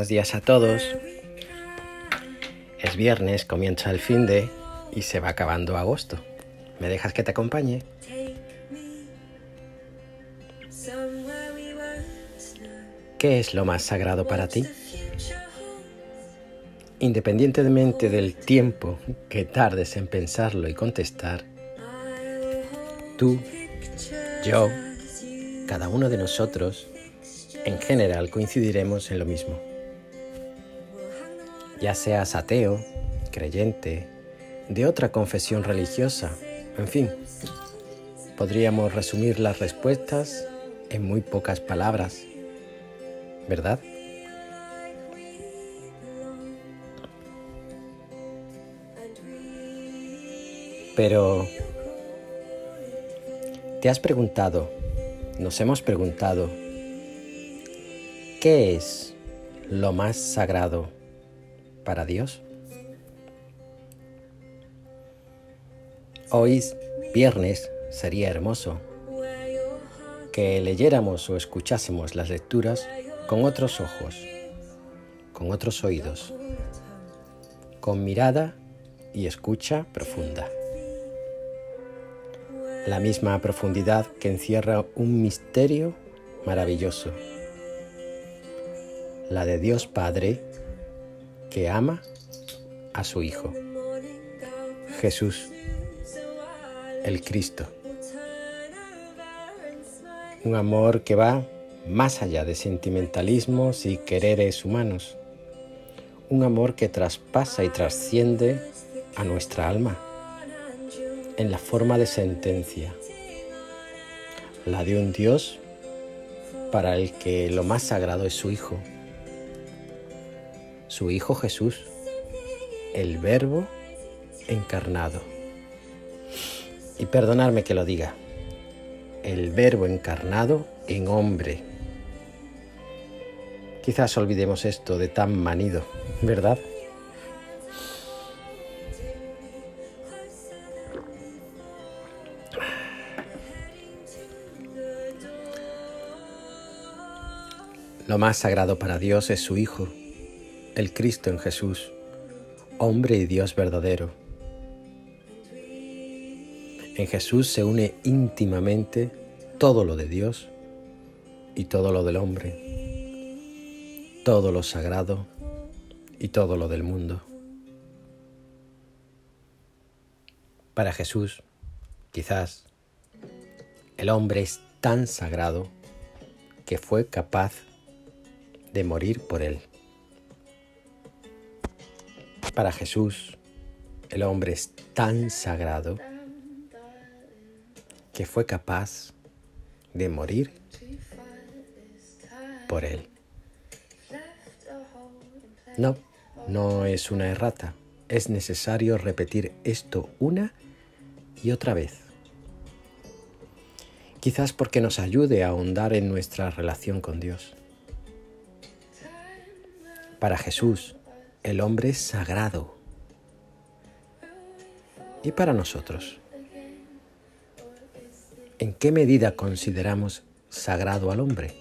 Buenos días a todos. Es viernes, comienza el fin de y se va acabando agosto. ¿Me dejas que te acompañe? ¿Qué es lo más sagrado para ti? Independientemente del tiempo que tardes en pensarlo y contestar, tú, yo, cada uno de nosotros, en general coincidiremos en lo mismo. Ya seas ateo, creyente, de otra confesión religiosa, en fin, podríamos resumir las respuestas en muy pocas palabras, ¿verdad? Pero, ¿te has preguntado, nos hemos preguntado, ¿qué es lo más sagrado para Dios? Hoy, viernes, sería hermoso que leyéramos o escuchásemos las lecturas con otros ojos, con otros oídos, con mirada y escucha profunda. La misma profundidad que encierra un misterio maravilloso, la de Dios Padre que ama a su Hijo, Jesús, el Cristo. Un amor que va más allá de sentimentalismos y quereres humanos. Un amor que traspasa y trasciende a nuestra alma en la forma de sentencia. La de un Dios para el que lo más sagrado es su Hijo. Su Hijo Jesús, el Verbo encarnado. Y perdonadme que lo diga, el Verbo encarnado en hombre. Quizás olvidemos esto de tan manido, ¿verdad? Lo más sagrado para Dios es su Hijo, el Cristo en Jesús, hombre y Dios verdadero. En Jesús se une íntimamente todo lo de Dios y todo lo del hombre, todo lo sagrado y todo lo del mundo. Para Jesús, quizás, el hombre es tan sagrado que fue capaz de morir por él. Para Jesús, el hombre es tan sagrado que fue capaz de morir por él. No, no es una errata. Es necesario repetir esto una y otra vez. Quizás porque nos ayude a ahondar en nuestra relación con Dios. Para Jesús, el hombre es sagrado. ¿Y para nosotros? ¿En qué medida consideramos sagrado al hombre?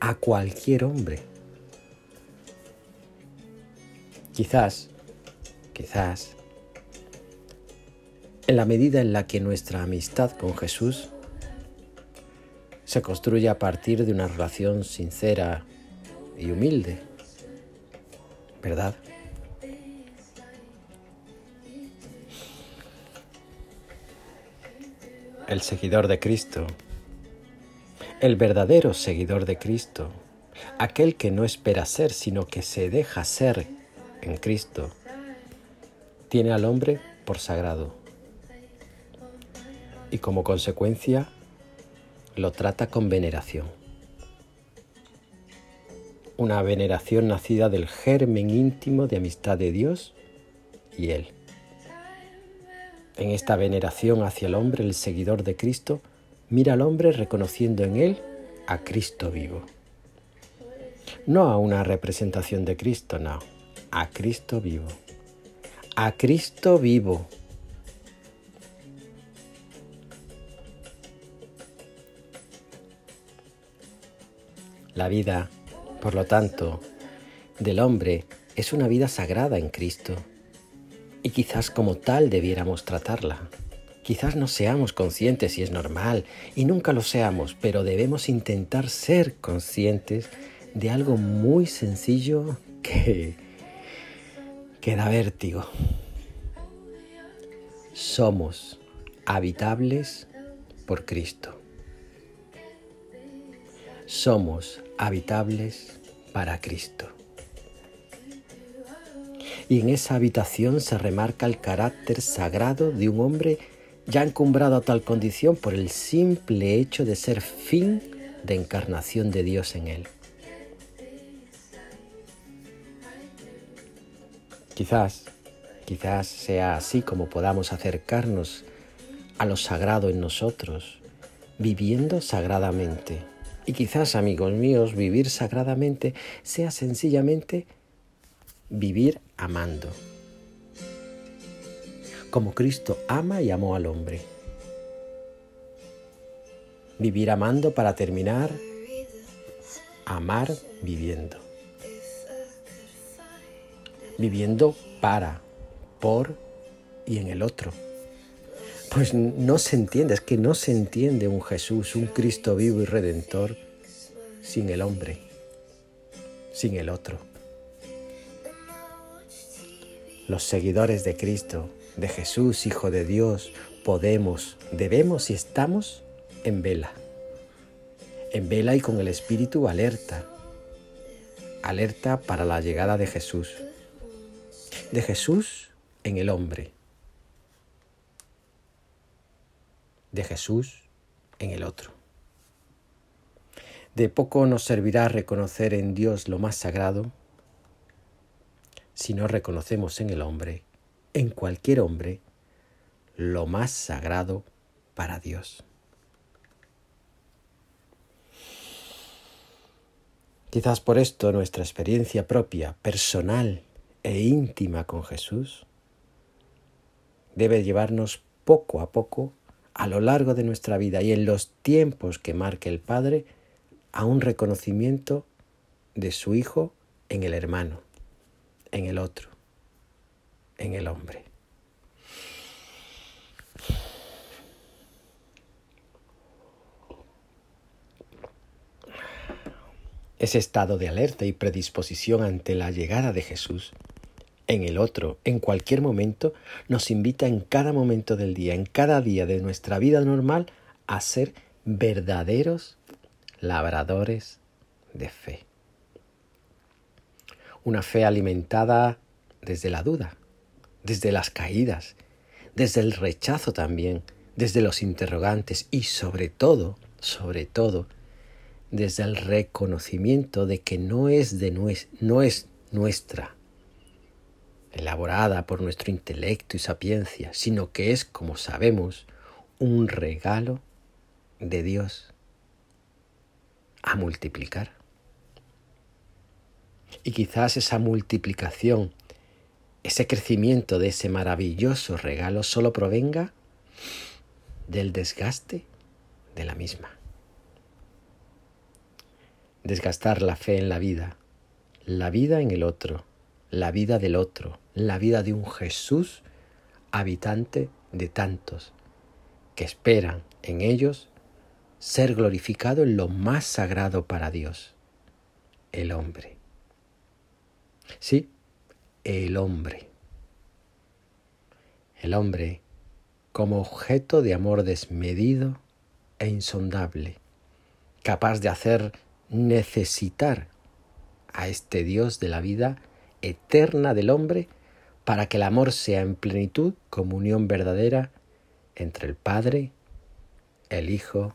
A cualquier hombre. Quizás, quizás, en la medida en la que nuestra amistad con Jesús se construye a partir de una relación sincera y humilde, ¿verdad? el seguidor de Cristo, el verdadero seguidor de Cristo, aquel que no espera ser, sino que se deja ser en Cristo, tiene al hombre por sagrado y como consecuencia lo trata con veneración. Una veneración nacida del germen íntimo de amistad de Dios y Él. En esta veneración hacia el hombre, el seguidor de Cristo mira al hombre reconociendo en él a Cristo vivo. No a una representación de Cristo, no, a Cristo vivo. A Cristo vivo. La vida, por lo tanto, del hombre es una vida sagrada en Cristo y quizás como tal debiéramos tratarla. Quizás no seamos conscientes y es normal y nunca lo seamos, pero debemos intentar ser conscientes de algo muy sencillo que, que da vértigo. Somos habitables por Cristo. Somos habitables para Cristo. Y en esa habitación se remarca el carácter sagrado de un hombre ya encumbrado a tal condición por el simple hecho de ser fin de encarnación de Dios en él. Quizás, quizás sea así como podamos acercarnos a lo sagrado en nosotros, viviendo sagradamente. Y quizás, amigos míos, vivir sagradamente sea sencillamente vivir amando como Cristo ama y amó al hombre. Vivir amando para terminar, amar viviendo. Viviendo para, por y en el otro. Pues no se entiende, es que no se entiende un Jesús, un Cristo vivo y redentor sin el hombre, sin el otro. Los seguidores de Cristo de Jesús, Hijo de Dios, podemos, debemos y estamos en vela. En vela y con el espíritu alerta. Alerta para la llegada de Jesús. De Jesús en el hombre. De Jesús en el otro. De poco nos servirá reconocer en Dios lo más sagrado si no reconocemos en el hombre en cualquier hombre lo más sagrado para Dios. Quizás por esto nuestra experiencia propia, personal e íntima con Jesús debe llevarnos poco a poco a lo largo de nuestra vida y en los tiempos que marque el Padre a un reconocimiento de su Hijo en el hermano, en el otro en el hombre. Ese estado de alerta y predisposición ante la llegada de Jesús en el otro, en cualquier momento, nos invita en cada momento del día, en cada día de nuestra vida normal, a ser verdaderos labradores de fe. Una fe alimentada desde la duda, desde las caídas, desde el rechazo también, desde los interrogantes y sobre todo, sobre todo, desde el reconocimiento de que no es, de no es nuestra, elaborada por nuestro intelecto y sapiencia, sino que es, como sabemos, un regalo de Dios a multiplicar. Y quizás esa multiplicación ese crecimiento de ese maravilloso regalo solo provenga del desgaste de la misma. Desgastar la fe en la vida, la vida en el otro, la vida del otro, la vida de un Jesús habitante de tantos que esperan en ellos ser glorificado en lo más sagrado para Dios, el hombre. Sí, el hombre. El hombre como objeto de amor desmedido e insondable, capaz de hacer necesitar a este Dios de la vida eterna del hombre para que el amor sea en plenitud comunión verdadera entre el Padre, el Hijo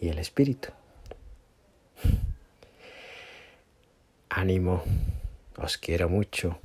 y el Espíritu. Ánimo. Os quiero mucho.